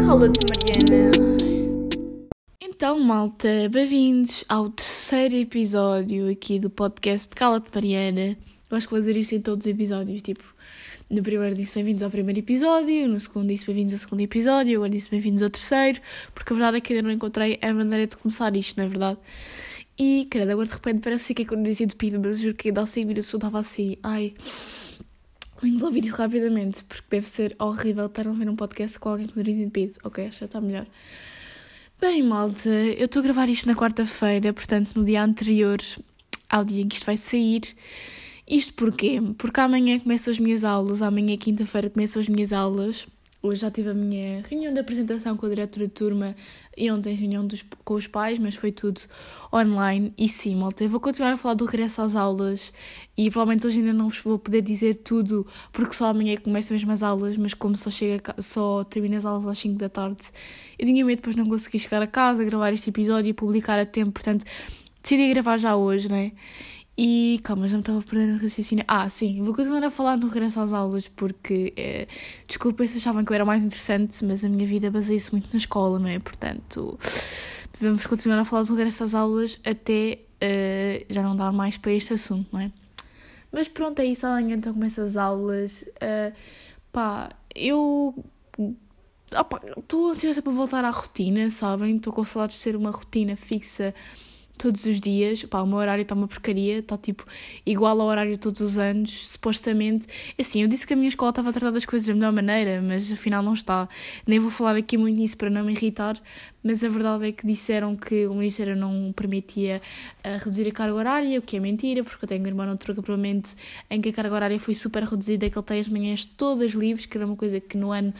Cala-te, Mariana. Então, malta, bem-vindos ao terceiro episódio aqui do podcast Cala-te, Mariana. Eu acho que vou dizer isto em todos os episódios, tipo, no primeiro disse bem-vindos ao primeiro episódio, no segundo disse bem-vindos ao segundo episódio, agora disse bem-vindos ao terceiro, porque a verdade é que ainda não encontrei a maneira de começar isto, não é verdade? E, credo, agora de repente parece que é quando dizia de pido, mas juro que ainda há 5 minutos eu estava assim, ai, vamos ouvir isso rapidamente, porque deve ser horrível estar a ouvir um podcast com alguém com nariz entupido. Ok, já está melhor. Bem, malta, eu estou a gravar isto na quarta-feira, portanto no dia anterior ao dia em que isto vai sair. Isto porquê? Porque amanhã começam as minhas aulas, amanhã quinta-feira começam as minhas aulas. Hoje já tive a minha reunião de apresentação com a diretora de turma e ontem reunião dos, com os pais, mas foi tudo online. E sim, malta, eu vou continuar a falar do regresso às aulas e provavelmente hoje ainda não vos vou poder dizer tudo porque só amanhã é começam mesmo as aulas, mas como só, chega, só termino as aulas às 5 da tarde, eu tinha medo depois não conseguir chegar a casa, gravar este episódio e publicar a tempo, portanto decidi gravar já hoje, né? E calma, já me estava perdendo o raciocínio. Ah, sim, vou continuar a falar no regresso às aulas porque, eh, desculpa se achavam que eu era mais interessante, mas a minha vida baseia-se muito na escola, não é? Portanto, devemos continuar a falar do regresso às aulas até eh, já não dar mais para este assunto, não é? Mas pronto, é isso, amanhã então começo as aulas. Uh, pá, eu estou ansiosa para voltar à rotina, sabem? Estou com saudades de ser uma rotina fixa todos os dias. Pá, o meu horário está uma porcaria, está tipo igual ao horário todos os anos, supostamente. Assim, eu disse que a minha escola estava a tratar das coisas da melhor maneira, mas afinal não está. Nem vou falar aqui muito nisso para não me irritar, mas a verdade é que disseram que o Ministério não permitia uh, reduzir a carga horária, o que é mentira, porque eu tenho um irmão outro acampamento em que a carga horária foi super reduzida, que ele tem as manhãs todas livres, que era uma coisa que no ano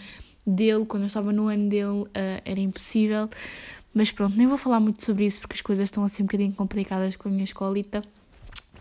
dele, quando eu estava no ano dele, uh, era impossível. Mas pronto, nem vou falar muito sobre isso porque as coisas estão assim um bocadinho complicadas com a minha escolita.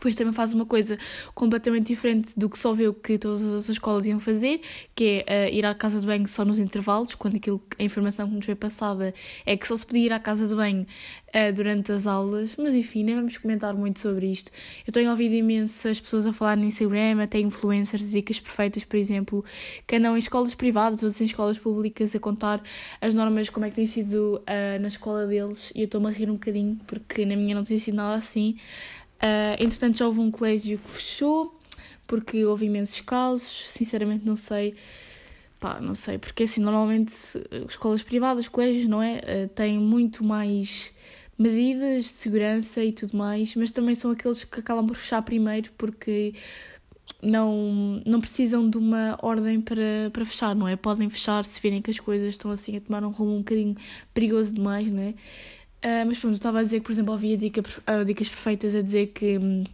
Depois também faz uma coisa completamente diferente do que só viu que todas as outras escolas iam fazer, que é uh, ir à casa de banho só nos intervalos, quando aquilo, a informação que nos foi passada é que só se podia ir à casa de banho uh, durante as aulas. Mas enfim, nem vamos comentar muito sobre isto. Eu tenho ouvido imensas pessoas a falar no Instagram, até influencers, dicas perfeitas, por exemplo, que andam em escolas privadas, outros em escolas públicas, a contar as normas, como é que tem sido uh, na escola deles. E eu estou-me a rir um bocadinho, porque na minha não tem sido nada assim. Uh, entretanto, já houve um colégio que fechou porque houve imensos casos. Sinceramente, não sei. Pá, não sei, porque assim, normalmente escolas privadas, colégios, não é? Uh, têm muito mais medidas de segurança e tudo mais, mas também são aqueles que acabam por fechar primeiro porque não, não precisam de uma ordem para, para fechar, não é? Podem fechar se virem que as coisas estão assim a tomar um rumo um bocadinho perigoso demais, não é? Uh, mas pronto, estava a dizer que, por exemplo, havia dica, uh, dicas perfeitas a dizer que hum,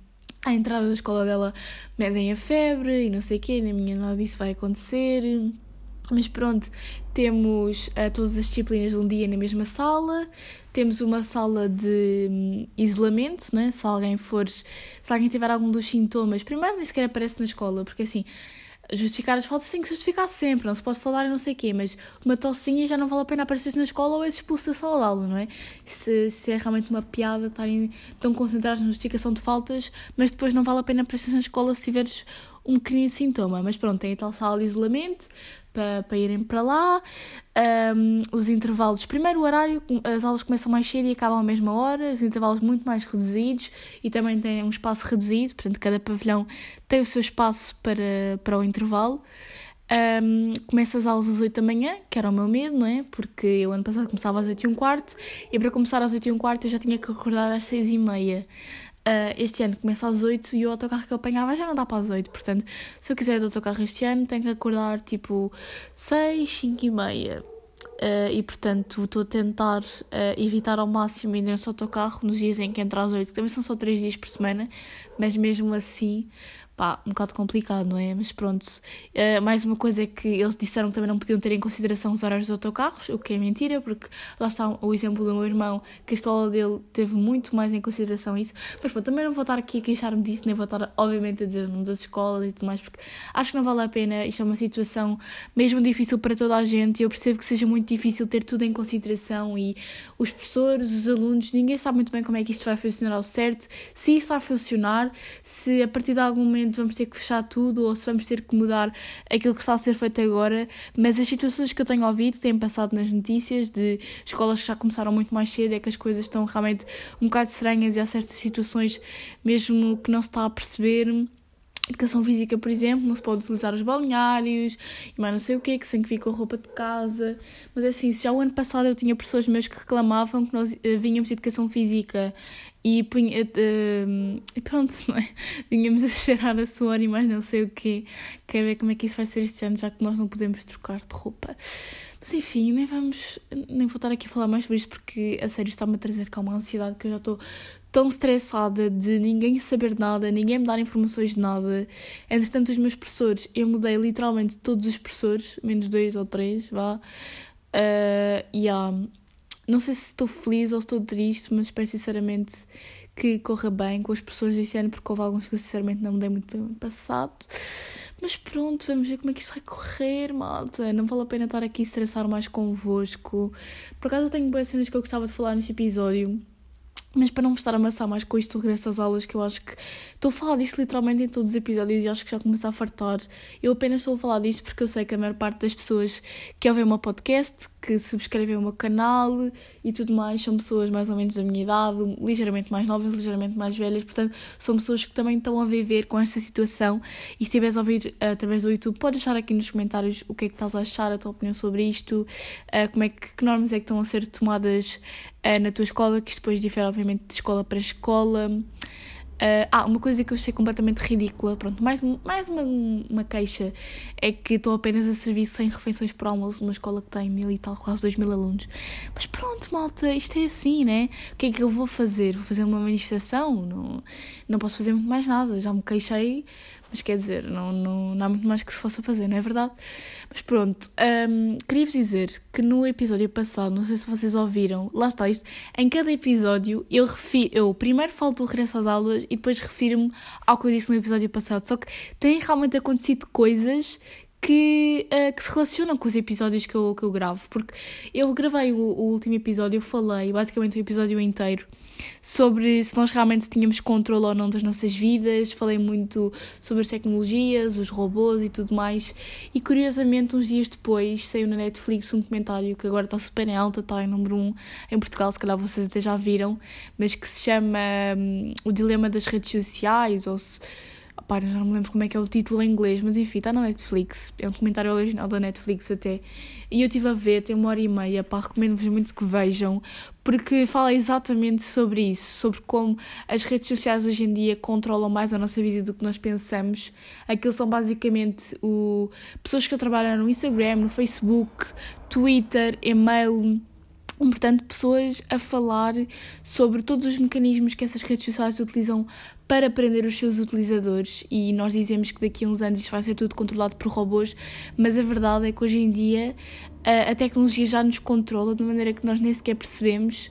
à entrada da escola dela medem a febre e não sei o quê, na minha nada disso vai acontecer. Mas pronto, temos uh, todas as disciplinas de um dia na mesma sala, temos uma sala de um, isolamento, né? se alguém for, se alguém tiver algum dos sintomas, primeiro nem sequer aparece na escola, porque assim, justificar as faltas tem que justificar sempre, não se pode falar e não sei o quê, mas uma tossinha já não vale a pena aparecer na escola ou é expulsa da sala de aula, não é? Se, se é realmente uma piada estarem tão concentrados na justificação de faltas, mas depois não vale a pena aparecer na escola se tiveres um pequenino sintoma. Mas pronto, tem a tal sala de isolamento, para, para irem para lá. Um, os intervalos, primeiro o horário, as aulas começam mais cedo e acabam à mesma hora, os intervalos muito mais reduzidos e também tem um espaço reduzido, portanto, cada pavilhão tem o seu espaço para, para o intervalo. Um, começa as aulas às 8 da manhã, que era o meu medo, não é? Porque eu ano passado começava às 8 e um quarto e para começar às 8 e um quarto eu já tinha que acordar às 6 e meia. Uh, este ano começa às 8 e o autocarro que eu apanhava já não dá para as 8. Portanto, se eu quiser ir de autocarro este ano, tenho que acordar tipo 6, 5 e meia. Uh, e portanto estou a tentar uh, evitar ao máximo ir nesse autocarro nos dias em que entra às 8, também são só 3 dias por semana, mas mesmo assim pá, um bocado complicado, não é? Mas pronto, uh, mais uma coisa é que eles disseram que também não podiam ter em consideração os horários dos autocarros, o que é mentira, porque lá está o exemplo do meu irmão, que a escola dele teve muito mais em consideração isso. Mas pronto, também não vou estar aqui a queixar-me disso, nem vou estar, obviamente, a dizer o nome das escolas e tudo mais, porque acho que não vale a pena. Isto é uma situação mesmo difícil para toda a gente e eu percebo que seja muito difícil ter tudo em consideração e os professores, os alunos, ninguém sabe muito bem como é que isto vai funcionar ao certo, se isto vai funcionar, se a partir de algum momento vamos ter que fechar tudo ou se vamos ter que mudar aquilo que está a ser feito agora, mas as situações que eu tenho ouvido têm passado nas notícias de escolas que já começaram muito mais cedo, é que as coisas estão realmente um bocado estranhas e há certas situações mesmo que não se está a perceber Educação física, por exemplo, não se pode utilizar os balneários e mais não sei o quê, que sem que vir com roupa de casa. Mas é assim, se já o ano passado eu tinha pessoas meus que reclamavam que nós uh, vínhamos de educação física e, punha, uh, e pronto, não é? Vinhamos a cheirar a suor e mais não sei o quê. Quero ver como é que isso vai ser este ano, já que nós não podemos trocar de roupa. Mas enfim, nem vamos. Nem vou estar aqui a falar mais sobre isto porque a sério está-me a trazer calma, ansiedade que eu já estou tão estressada de ninguém saber nada, ninguém me dar informações de nada. Entretanto, os meus professores, eu mudei literalmente todos os professores, menos dois ou três, vá. Uh, yeah. Não sei se estou feliz ou se estou triste, mas espero sinceramente que corra bem com as pessoas deste ano, porque houve alguns que eu sinceramente não mudei muito bem no passado. Mas pronto, vamos ver como é que isto vai correr, malta. Não vale a pena estar aqui a estressar mais convosco. Por acaso eu tenho boas cenas que eu gostava de falar neste episódio. Mas para não vos estar a amassar mais com isto do regresso às aulas, que eu acho que estou a falar disto literalmente em todos os episódios e acho que já começo a fartar. Eu apenas estou a falar disto porque eu sei que a maior parte das pessoas que ouvem o meu podcast, que subscrevem o meu canal e tudo mais, são pessoas mais ou menos da minha idade, ligeiramente mais novas, ligeiramente mais velhas, portanto, são pessoas que também estão a viver com esta situação. E se estiveres a ouvir uh, através do YouTube, podes deixar aqui nos comentários o que é que estás a achar, a tua opinião sobre isto, uh, como é que, que normas é que estão a ser tomadas uh, na tua escola, que isto depois difere, obviamente, de escola para escola. Uh, ah, uma coisa que eu achei completamente ridícula, pronto, mais, mais uma, uma queixa é que estou apenas a servir 100 refeições por almoço numa escola que tem mil e tal, quase 2 mil alunos. Mas pronto, malta, isto é assim, né? O que é que eu vou fazer? Vou fazer uma manifestação? Não, não posso fazer muito mais nada, já me queixei mas quer dizer, não, não, não há muito mais que se fosse a fazer, não é verdade? Mas pronto, um, queria-vos dizer que no episódio passado, não sei se vocês ouviram, lá está isto, em cada episódio eu refiro, eu primeiro falo do regresso às aulas e depois refiro-me ao que eu disse no episódio passado. Só que têm realmente acontecido coisas que, uh, que se relacionam com os episódios que eu, que eu gravo, porque eu gravei o, o último episódio, eu falei basicamente o episódio inteiro sobre se nós realmente tínhamos controle ou não das nossas vidas, falei muito sobre as tecnologias, os robôs e tudo mais. E curiosamente, uns dias depois, saiu na Netflix um documentário que agora está super em alta, está em número 1 um, em Portugal, se calhar vocês até já viram, mas que se chama um, O Dilema das Redes Sociais, ou se Pá, já não me lembro como é que é o título em inglês, mas enfim, está na Netflix. É um documentário original da Netflix até. E eu estive a ver, tem uma hora e meia, pá, recomendo-vos muito que vejam, porque fala exatamente sobre isso, sobre como as redes sociais hoje em dia controlam mais a nossa vida do que nós pensamos. Aquilo são basicamente o, pessoas que trabalham no Instagram, no Facebook, Twitter, e-mail portanto, pessoas a falar sobre todos os mecanismos que essas redes sociais utilizam para prender os seus utilizadores. E nós dizemos que daqui a uns anos isto vai ser tudo controlado por robôs, mas a verdade é que hoje em dia a, a tecnologia já nos controla de uma maneira que nós nem sequer percebemos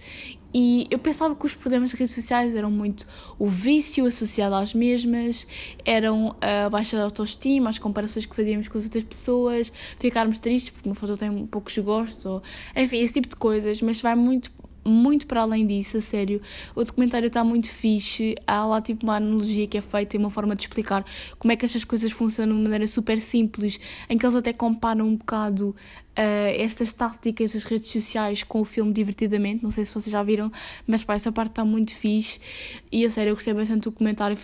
e eu pensava que os problemas das redes sociais eram muito o vício associado às mesmas, eram a baixa autoestima, as comparações que fazíamos com as outras pessoas, ficarmos tristes porque uma foto tem poucos gostos, ou, enfim, esse tipo de coisas, mas vai muito muito para além disso, a sério. O documentário está muito fixe. Há lá tipo uma analogia que é feita e uma forma de explicar como é que estas coisas funcionam de maneira super simples, em que eles até comparam um bocado uh, estas táticas das redes sociais com o filme Divertidamente. Não sei se vocês já viram, mas pá, essa parte está muito fixe. E a sério, eu gostei bastante do comentário,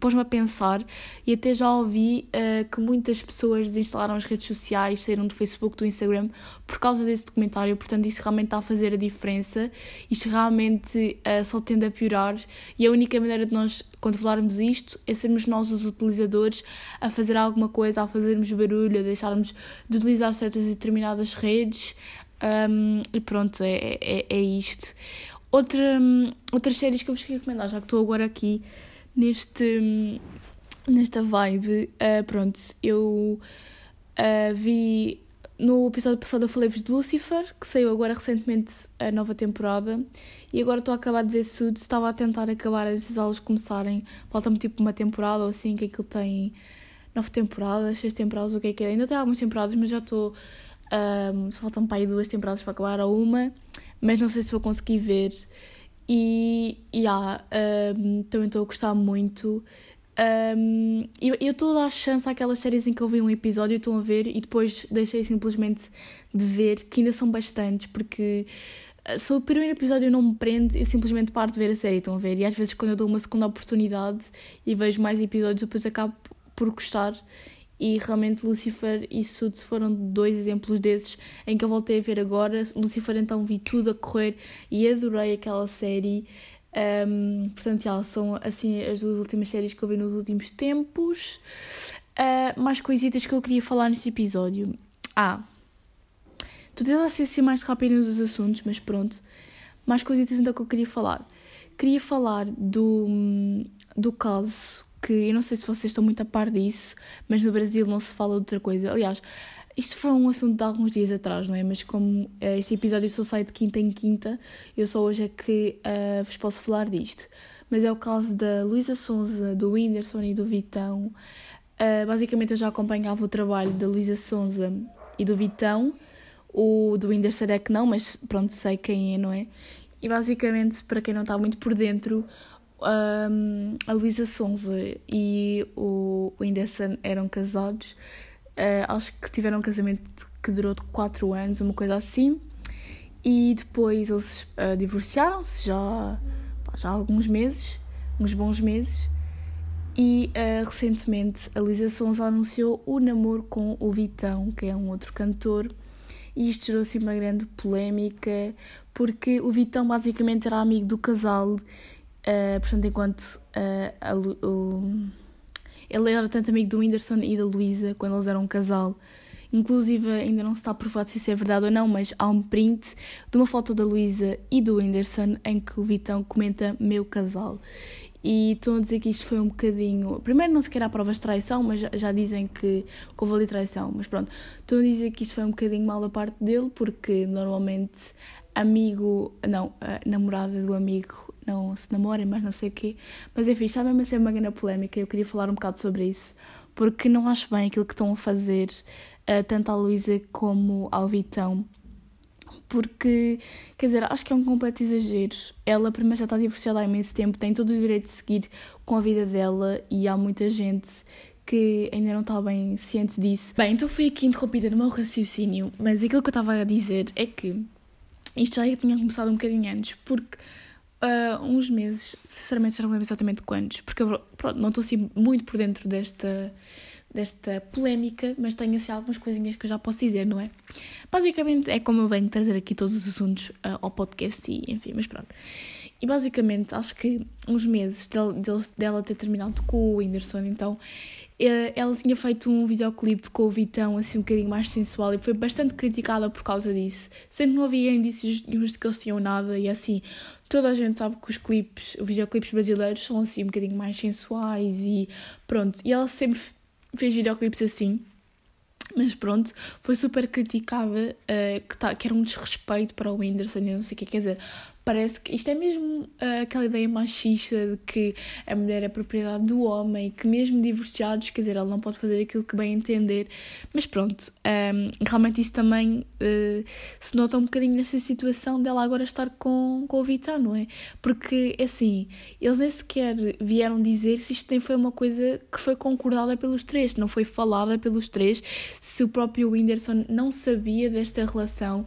pôs-me a pensar. E até já ouvi uh, que muitas pessoas desinstalaram as redes sociais, saíram do Facebook, do Instagram, por causa desse documentário. Portanto, isso realmente está a fazer a diferença. Isto realmente uh, só tende a piorar. E a única maneira de nós controlarmos isto é sermos nós os utilizadores a fazer alguma coisa, a fazermos barulho, a deixarmos de utilizar certas determinadas redes um, e pronto, é, é, é isto. Outra, outras séries que eu vos queria recomendar, já que estou agora aqui neste, nesta vibe, uh, pronto, eu uh, vi no episódio passado eu falei-vos de Lucifer, que saiu agora recentemente a nova temporada, e agora estou a acabar de ver Suits, estava a tentar acabar antes das aulas começarem, falta-me tipo uma temporada ou assim, que aquilo tem nove temporadas, seis temporadas, o que é que é, ainda tem algumas temporadas, mas já estou, um, só faltam para aí duas temporadas para acabar, ou uma, mas não sei se vou conseguir ver, e, e yeah, um, também estou a gostar muito, Um, eu estou a dar chance àquelas séries em que eu vi um episódio e estou a ver e depois deixei simplesmente de ver, que ainda são bastantes, porque eh, se o primeiro episódio não me prende, eu simplesmente paro de ver a série, estão a ver? E às vezes quando eu dou uma segunda oportunidade e vejo mais episódios, depois acabo por gostar. E realmente Lucifer e Suits foram dois exemplos desses em que eu voltei a ver agora. Lucifer então vi tudo a correr e adorei aquela série. Um, portanto, já são assim as duas últimas séries que eu vi nos últimos tempos. Uh, mais coisitas que eu queria falar neste episódio. Ah, tu tentas ser assim mais rápido nos assuntos, mas pronto. Mais coisitas então que eu queria falar. Queria falar do, do caso que eu não sei se vocês estão muito a par disso, mas no Brasil não se fala de outra coisa. Aliás, isto foi um assunto de alguns dias atrás, não é? Mas como uh, este episódio só sai de quinta em quinta, eu só hoje é que uh, vos posso falar disto. Mas é o caso da Luísa Sonza, do Whindersson e do Vitão. Uh, basicamente eu já acompanhava o trabalho da Luísa Sonza e do Vitão. O do Whindersson é que não, mas pronto, sei quem é, não é? E basicamente, para quem não está muito por dentro, um, a Luísa Sonza e o Whindersson eram casados Uh, acho que tiveram um casamento que durou 4 anos, uma coisa assim. E depois eles uh, divorciaram-se já, já há alguns meses, uns bons meses. E uh, recentemente a Luísa Sonza anunciou o namoro com o Vitão, que é um outro cantor. E isto gerou assim uma grande polémica, porque o Vitão basicamente era amigo do casal, portanto, enquanto a, o ele era tanto amigo do Whindersson e da Luísa quando eles eram um casal. Inclusive, ainda não se está provado se isso é verdade ou não, mas há um print de uma foto da Luísa e do Whindersson em que o Vitão comenta meu casal. E estão a dizer que isto foi um bocadinho. Primeiro, não sequer há provas de traição, mas já, dizem que houve ali traição. Mas pronto, estão a dizer que isto foi um bocadinho mal da parte dele, porque normalmente amigo. Não, namorada do amigo não se namorem, mas não sei o quê. Mas enfim, está mesmo a ser uma grande polémica eu queria falar um bocado sobre isso, porque não acho bem aquilo que estão a fazer, uh, tanto a Luísa como ao Vitão. Porque, quer dizer, acho que é um completo exagero. Ela, primeiro, já está divorciada há imenso tempo, tem todo o direito de seguir com a vida dela e há muita gente que ainda não está bem ciente disso. Bem, então fui aqui interrompida no meu raciocínio, mas aquilo que eu estava a dizer é que isto já tinha começado um bocadinho antes, porque uh, uns meses, sinceramente já não lembro exatamente quantos, porque eu pronto, não estou assim muito por dentro desta, desta polémica, mas tenho assim algumas coisinhas que eu já posso dizer, não é? Basicamente é como eu venho trazer aqui todos os assuntos uh, ao podcast e enfim, mas pronto. E basicamente acho que uns meses dela, dela ter terminado com o Whindersson, então ela tinha feito um videoclipe com o Vitão assim um bocadinho mais sensual e foi bastante criticada por causa disso. Sempre não havia indícios de que eles tinham nada e assim, toda a gente sabe que os clipes, os videoclipes brasileiros são assim um bocadinho mais sensuais e pronto. E ela sempre fez videoclipes assim. Mas pronto, foi super criticada uh, que, tá, que era um desrespeito para o Whindersson e não sei o que. Quer dizer, parece que isto é mesmo uh, aquela ideia machista de que a mulher é propriedade do homem, que mesmo divorciados, quer dizer, ela não pode fazer aquilo que bem entender. Mas pronto, um, realmente isso também uh, se nota um bocadinho nesta situação dela agora estar com, com o Vitão, não é? Porque, assim, eles nem sequer vieram dizer se isto nem foi uma coisa que foi concordada pelos três, não foi falada pelos três, se o próprio Whindersson não sabia desta relação.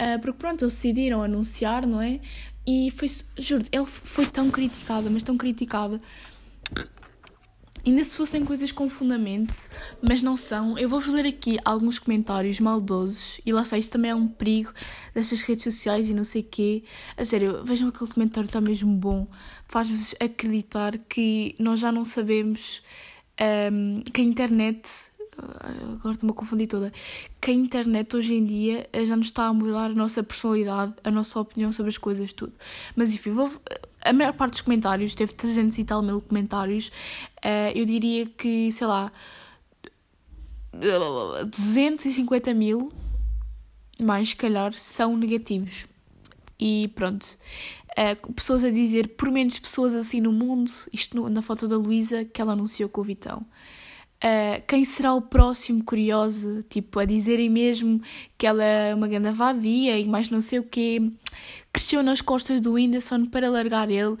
Uh, porque pronto, eles decidiram anunciar, não é? E foi, juro, ele foi tão criticado, mas tão criticado. Ainda se fossem coisas com fundamento, mas não são. Eu vou-vos ler aqui alguns comentários maldosos. E lá está, isto também é um perigo destas redes sociais e não sei quê. A sério, vejam aquele comentário, está mesmo bom. Faz-vos acreditar que nós já não sabemos um, que a internet agora estou-me a confundir toda, que a internet hoje em dia eh, já nos está a mudar a nossa personalidade, a nossa opinião sobre as coisas, tudo. Mas enfim, vou, a maior parte dos comentários, teve 300 e tal mil comentários, uh, eu diria que, sei lá, 250 mil, mais calhar, são negativos. E pronto. Uh, pessoas a dizer, por menos pessoas assim no mundo, isto no, na foto da Luísa, que ela anunciou com o Vitão. Uh, quem será o próximo curioso, tipo, a dizerem mesmo que ela é uma grande vadia e mais não sei o quê, cresceu nas costas do Whindersson para largar ele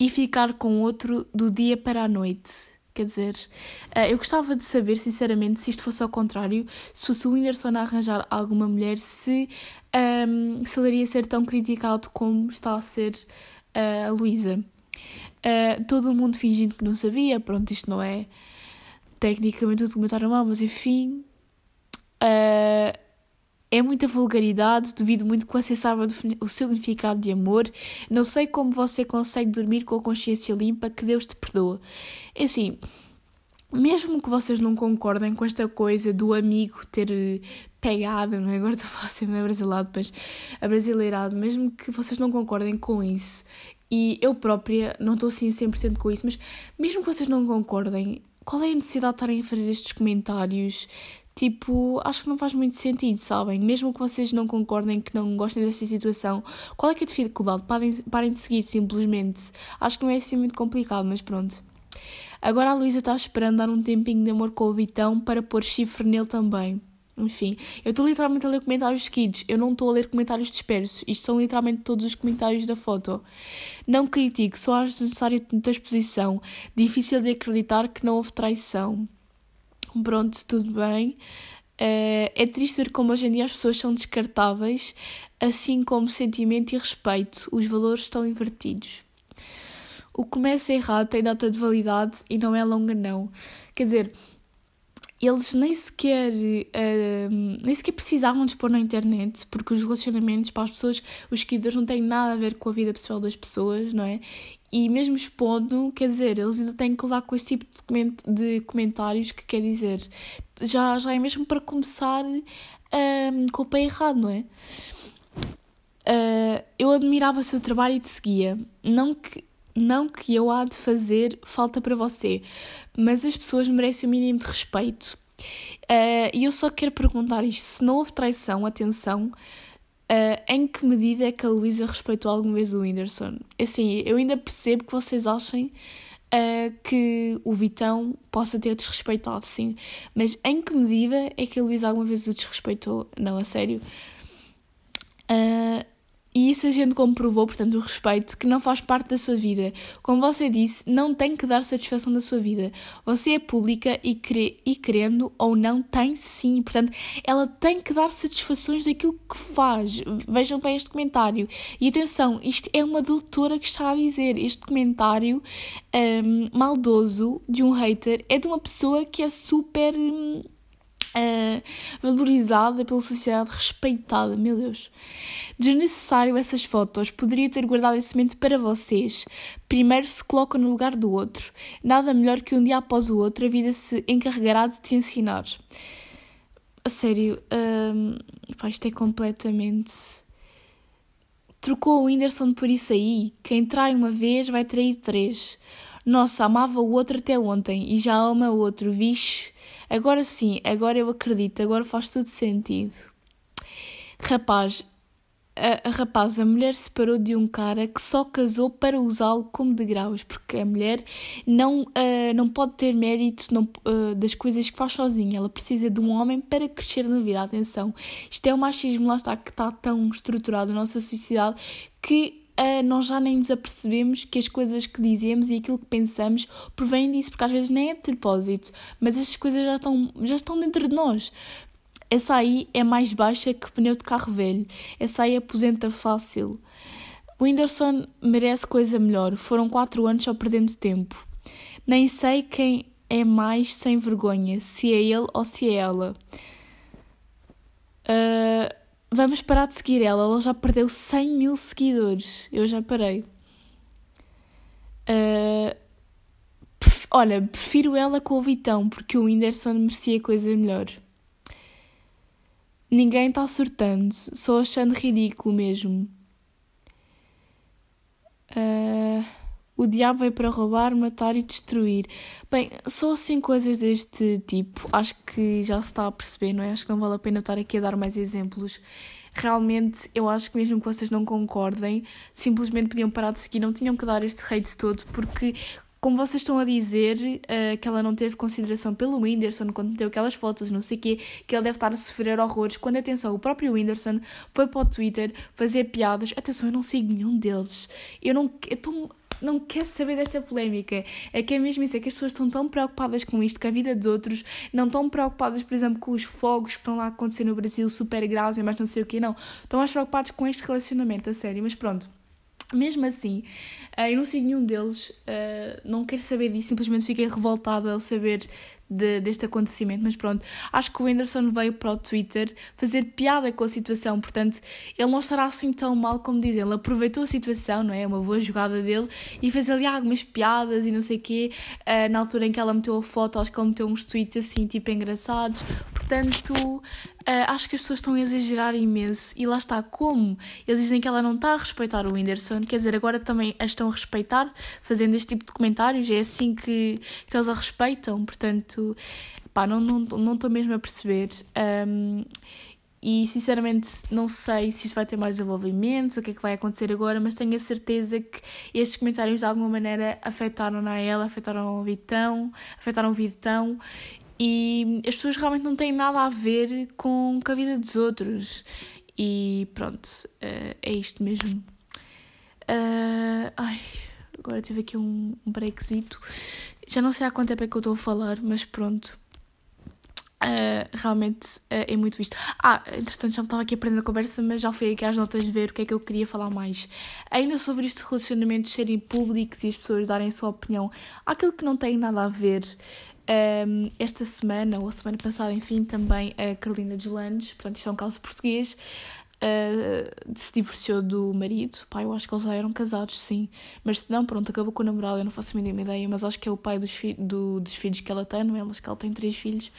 e ficar com outro do dia para a noite. Quer dizer, uh, eu gostava de saber, sinceramente, se isto fosse ao contrário, se fosse o Whindersson a arranjar alguma mulher, se, um, se ele iria ser tão criticado como está a ser uh, a Luísa. Todo mundo fingindo que não sabia, pronto, isto não é tecnicamente um documentário mau, mas enfim. Uh, é muita vulgaridade, duvido muito que você saiba o significado de amor. Não sei como você consegue dormir com a consciência limpa, que Deus te perdoa. É assim, mesmo que vocês não concordem com esta coisa do amigo ter pegado, não é? Agora estou a falar não é brasileirado, mas brasileirado, mesmo que vocês não concordem com isso, e eu própria não estou assim 100% com isso, mas mesmo que vocês não concordem, qual é a necessidade de estarem a fazer estes comentários Tipo, acho que não faz muito sentido, sabem? Mesmo que vocês não concordem, que não gostem dessa situação, qual é que é a dificuldade? Parem, parem de seguir, simplesmente. Acho que não é assim muito complicado, mas pronto. Agora a Luísa está esperando dar um tempinho de amor com o Vitão para pôr chifre nele também. Enfim, eu estou literalmente a ler comentários seguidos, eu não estou a ler comentários dispersos. Isto são literalmente todos os comentários da foto. Não critico, só acho necessário muita exposição. Difícil de acreditar que não houve traição pronto, tudo bem. Uh, é triste ver como hoje em dia as pessoas são descartáveis, assim como sentimento e respeito. Os valores estão invertidos. O começo é errado tem data de validade e não é longa, não. Quer dizer, eles nem sequer, uh, nem sequer precisavam de expor na internet, porque os relacionamentos para as pessoas, os seguidores, não têm nada a ver com a vida pessoal das pessoas, não é? E mesmo expondo, quer dizer, eles ainda têm que lidar com esse tipo de, coment de comentários que quer dizer, já, já é mesmo para começar um, com o pé errado, não é? Uh, eu admirava o seu trabalho e te seguia. Não que, não que eu há de fazer falta para você, mas as pessoas merecem o mínimo de respeito. Uh, e eu só quero perguntar isto: se não houve traição, atenção, Uh, em que medida é que a Luísa respeitou alguma vez o Whindersson? Assim, eu ainda percebo que vocês achem uh, que o Vitão possa ter desrespeitado, sim. Mas em que medida é que a Luísa alguma vez o desrespeitou? Não, a sério. Uh, e isso a gente comprovou, portanto, o respeito, que não faz parte da sua vida. Como você disse, não tem que dar satisfação da sua vida. Você é pública e, cre e querendo ou não, tem sim. Portanto, ela tem que dar satisfações daquilo que faz. Vejam bem este comentário. E atenção, isto é uma doutora que está a dizer. Este comentário um, maldoso de um hater é de uma pessoa que é super. Um, uh, valorizada pela sociedade, respeitada, meu Deus. Desnecessário essas fotos, poderia ter guardado esse momento para vocês. Primeiro se coloca no lugar do outro. Nada melhor que um dia após o outro a vida se encarregará de te ensinar. A sério, um, pá, isto é completamente. Trocou o Whindersson por isso aí. Quem trai uma vez vai trair três. Nossa, amava o outro até ontem e já ama o outro, vixe. Agora sim, agora eu acredito, agora faz tudo sentido. Rapaz, a, a rapaz, a mulher separou de um cara que só casou para usá-lo como degraus, porque a mulher não, uh, não pode ter méritos não, uh, das coisas que faz sozinha, ela precisa de um homem para crescer na vida. Atenção, isto é o machismo, lá está, que está tão estruturado na nossa sociedade que nós já nem nos apercebemos que as coisas que dizemos e aquilo que pensamos provém disso, porque às vezes nem é de propósito, mas essas coisas já estão, já estão dentro de nós. Essa aí é mais baixa que pneu de carro velho. Essa aí aposenta fácil. O Whindersson merece coisa melhor. Foram quatro anos só perdendo tempo. Nem sei quem é mais sem vergonha, se é ele ou se é ela. Uh, Vamos parar de seguir ela. Ela já perdeu 100 mil seguidores. Eu já parei. Uh, pref olha, prefiro ela com o Vitão, porque o Whindersson merecia coisa melhor. Ninguém está surtando, só achando ridículo mesmo. Uh, o diabo veio para roubar, matar e destruir. Bem, só assim coisas deste tipo. Acho que já se está a perceber, não é? Acho que não vale a pena estar aqui a dar mais exemplos. Realmente, eu acho que mesmo que vocês não concordem, simplesmente podiam parar de seguir, não tinham que dar este hate todo, porque como vocês estão a dizer, uh, que ela não teve consideração pelo Whindersson quando meteu aquelas fotos, não sei o quê, que ele deve estar a sofrer horrores, quando, atenção, o próprio Whindersson foi para o Twitter fazer piadas. Atenção, eu não sigo nenhum deles. Eu não. Eu estou não quer saber desta polémica. É que é mesmo isso, é que as pessoas estão tão preocupadas com isto, com a vida dos outros, não estão preocupadas, por exemplo, com os fogos que estão lá a acontecer no Brasil, super graves e mais não sei o que, não. Estão mais preocupados com este relacionamento, a sério, mas pronto. Mesmo assim, uh, eu não sigo nenhum deles, uh, não quero saber disso, simplesmente fiquei revoltada ao saber de, deste acontecimento, mas pronto, acho que o Whindersson veio para o Twitter fazer piada com a situação, portanto, ele não estará assim tão mal como dizem, ele. Aproveitou a situação, não é? Uma boa jogada dele e fez ali algumas piadas e não sei o quê, uh, na altura em que ela meteu a foto, acho que ele meteu uns tweets assim, tipo, engraçados, portanto, uh, acho que as pessoas estão a exagerar imenso e lá está, como eles dizem que ela não está a respeitar o Whindersson, quer dizer, agora também a estão a respeitar, fazendo este tipo de comentários, é assim que, que eles a respeitam, portanto, pá, não estou não, não mesmo a perceber. Um, e sinceramente não sei se isto vai ter mais desenvolvimentos, o que é que vai acontecer agora, mas tenho a certeza que estes comentários de alguma maneira afetaram a ela, afetaram o Vitão, afetaram o Vitão e as pessoas realmente não têm nada a ver com, com a vida dos outros. E pronto, uh, é isto mesmo. Uh, ai, agora tive aqui um, um breakzito. Já não sei há quanto tempo é que eu estou a falar, mas pronto. Uh, realmente uh, é muito isto. Ah, entretanto já me estava aqui a aprender a conversa, mas já fui aqui às notas ver o que é que eu queria falar mais. Ainda sobre isto de relacionamentos serem públicos e as pessoas darem a sua opinião, aquilo que não tem nada a ver. Um, esta semana, ou a semana passada, enfim, também a Carolina Deslandes, portanto, isto é um caso português, uh, se divorciou do marido. Pai, eu acho que eles já eram casados, sim. Mas se não, pronto, acabou com o namorado, eu não faço a mínima ideia, mas acho que é o pai dos, fi do, dos filhos que ela tem, não é? Acho que ela tem três filhos.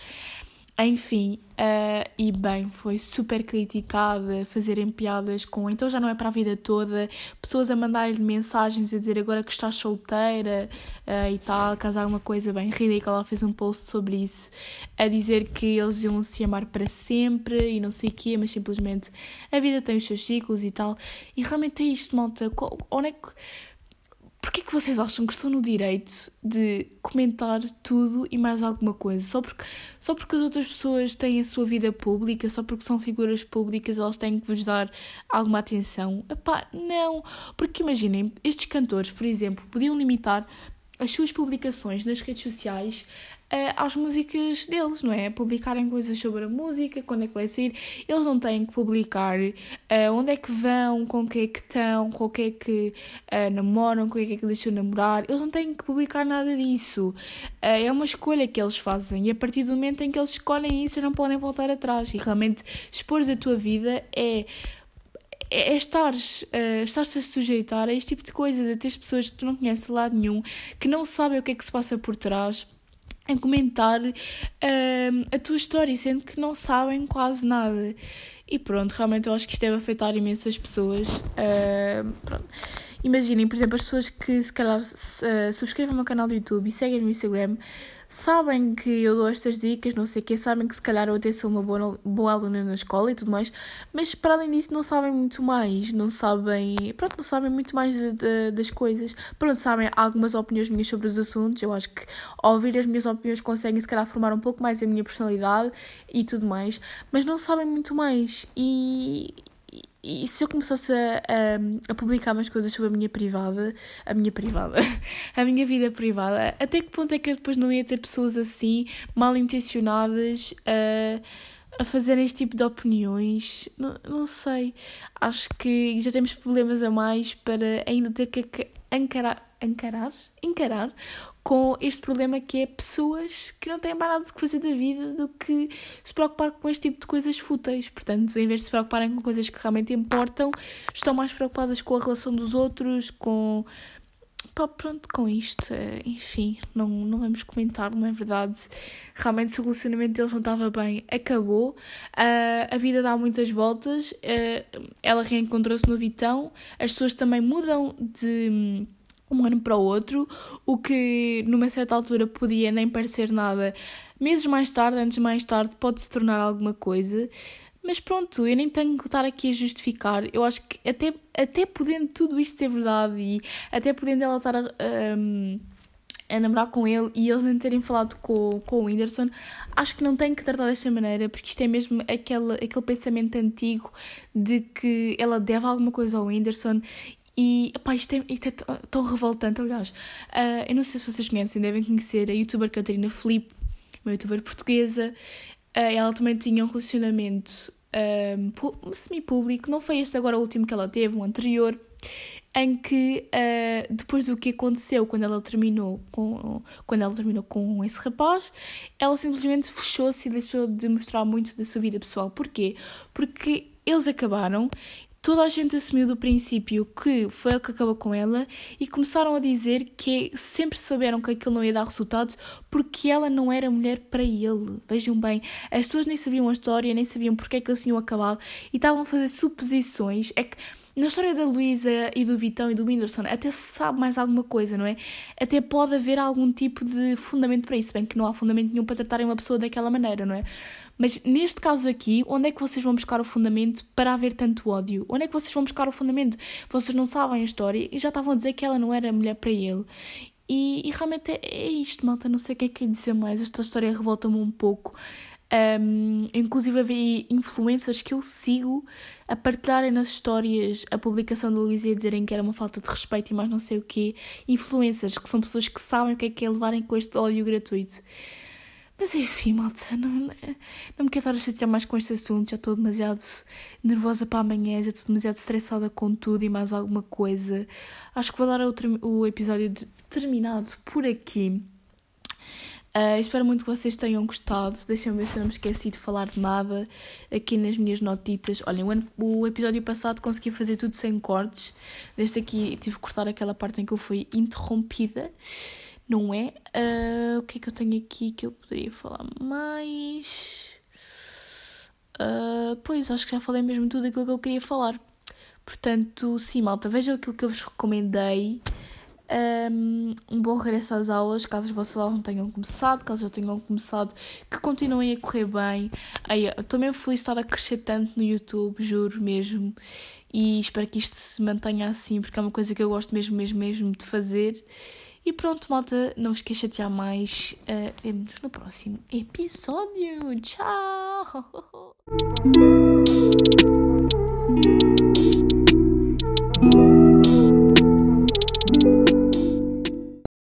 Enfim, uh, e bem, foi super criticada, fazerem piadas com então já não é para a vida toda, pessoas a mandar-lhe mensagens a dizer agora que estás solteira uh, e tal, caso alguma coisa bem ridícula. Ela fez um post sobre isso, a dizer que eles iam se amar para sempre e não sei o quê, mas simplesmente a vida tem os seus ciclos e tal. E realmente é isto, malta. Onde é que Porquê que vocês acham que estou no direito de comentar tudo e mais alguma coisa? Só porque, só porque as outras pessoas têm a sua vida pública, só porque são figuras públicas, elas têm que vos dar alguma atenção? Epá, não. Porque imaginem, estes cantores, por exemplo, podiam limitar as suas publicações nas redes sociais uh, às músicas deles, não é? Publicarem coisas sobre a música, quando é que vai sair. Eles não têm que publicar uh, onde é que vão, com quem é que estão, com quem é que uh, namoram, com quem é que deixam namorar. Eles não têm que publicar nada disso. é uma escolha que eles fazem e a partir do momento em que eles escolhem isso, não podem voltar atrás. E realmente expor a tua vida é é estar uh, estar-se a sujeitar a este tipo de coisas, a ter pessoas que tu não conheces de lado nenhum, que não sabem o que é que se passa por trás em comentar uh, a tua história, sendo que não sabem quase nada. E pronto, realmente eu acho que isto deve afetar imensas pessoas. Uh, Imaginem, por exemplo, as pessoas que se calhar uh, subscrevem o meu canal do YouTube e seguem no Instagram sabem que eu dou estas dicas, não sei o quê, sabem que se calhar eu até sou uma boa, boa aluna na escola e tudo mais, mas para além disso não sabem muito mais, não sabem, pronto, não sabem muito mais de, de, das coisas. Pronto, sabem algumas opiniões minhas sobre os assuntos, eu acho que ao ouvir as minhas opiniões conseguem se calhar formar um pouco mais a minha personalidade e tudo mais, mas não sabem muito mais e, e se eu começasse a, a, a, publicar mais coisas sobre a minha privada, a minha privada, a minha vida privada, até que ponto é que eu depois não ia ter pessoas assim, mal intencionadas, a, a fazerem este tipo de opiniões? Não, não sei. Acho que já temos problemas a mais para ainda ter que encarar, encarar, encarar com este problema que é pessoas que não têm mais nada de fazer da vida do que se preocupar com este tipo de coisas fúteis. Portanto, em vez de se preocuparem com coisas que realmente importam, estão mais preocupadas com a relação dos outros, com. Pá, pronto, com isto, eh, enfim, não, não vamos comentar, não é verdade? Realmente, se o relacionamento deles não estava bem, acabou. Uh, a vida dá muitas voltas, uh, ela reencontrou-se no Vitão, as pessoas também mudam de um ano para o outro, o que numa certa altura podia nem parecer nada. Meses mais tarde, antes mais tarde, pode se tornar alguma coisa. Mas pronto, eu nem tenho que estar aqui a justificar. Eu acho que até, até podendo tudo isto ser verdade e até podendo ela estar a, a, a namorar com ele e eles nem terem falado com, com o Whindersson, acho que não tem que tratar desta maneira, porque isto é mesmo aquele, aquele pensamento antigo de que ela deve alguma coisa ao Whindersson E pá, isto é, isto é tão revoltante. Aliás, uh, eu não sei se vocês conhecem, devem conhecer a youtuber Catarina Felipe, uma youtuber portuguesa. Uh, ela também tinha um relacionamento um, semi-público, não foi este agora o último que ela teve, o anterior, em que uh, depois do que aconteceu quando ela terminou com quando ela terminou com esse rapaz, ela simplesmente fechou-se e deixou de mostrar muito da sua vida pessoal. Porquê? Porque eles acabaram toda a gente assumiu do princípio que foi ele que acabou com ela e começaram a dizer que sempre souberam que aquilo não ia dar resultados porque ela não era mulher para ele. Vejam bem, as pessoas nem sabiam a história, nem sabiam porque é que eles tinham acabado e estavam a fazer suposições. É que na história da Luísa e do Vitão e do Whindersson até se sabe mais alguma coisa, não é? Até pode haver algum tipo de fundamento para isso, bem que não há fundamento nenhum para tratarem uma pessoa daquela maneira, não é? Mas neste caso aqui, onde é que vocês vão buscar o fundamento para haver tanto ódio? Onde é que vocês vão buscar o fundamento? Vocês não sabem a história e já estavam a dizer que ela não era mulher para ele. E, e realmente é, é, isto, malta. Não sei o que é que é dizer mais. Esta história revolta-me um pouco. Um, inclusive havia influencers que eu sigo a partilharem nas histórias a publicação da Luísa e dizerem que era uma falta de respeito e mais não sei o quê. Influencers, que são pessoas que sabem o que é que é levarem com este ódio gratuito. Mas enfim, malta, não, não me quero estar a chatear mais com este assunto. Já estou demasiado nervosa para amanhã, já estou demasiado estressada com tudo e mais alguma coisa. Acho que vou dar outro, o episódio de, terminado por aqui. Uh, espero muito que vocês tenham gostado. Deixem-me ver se eu não me esqueci de falar de nada aqui nas minhas notitas. Olhem, o, o episódio passado consegui fazer tudo sem cortes. Deste aqui tive que cortar aquela parte em que eu fui interrompida não é? Uh, o que é que eu tenho aqui que eu poderia falar mais? Uh, pois, acho que já falei mesmo tudo aquilo que eu queria falar. Portanto, sim, malta, vejam aquilo que eu vos recomendei um, bom regresso às aulas, caso vocês não tenham começado, caso já tenham começado, que continuem a correr bem. Estou mesmo feliz de estar a crescer tanto no YouTube, juro mesmo. E espero que isto se mantenha assim, porque é uma coisa que eu gosto mesmo, mesmo, mesmo de fazer. E pronto, malta, não esqueça de chatear mais. Ah, uh, Vemo-nos no próximo episódio. Tchau!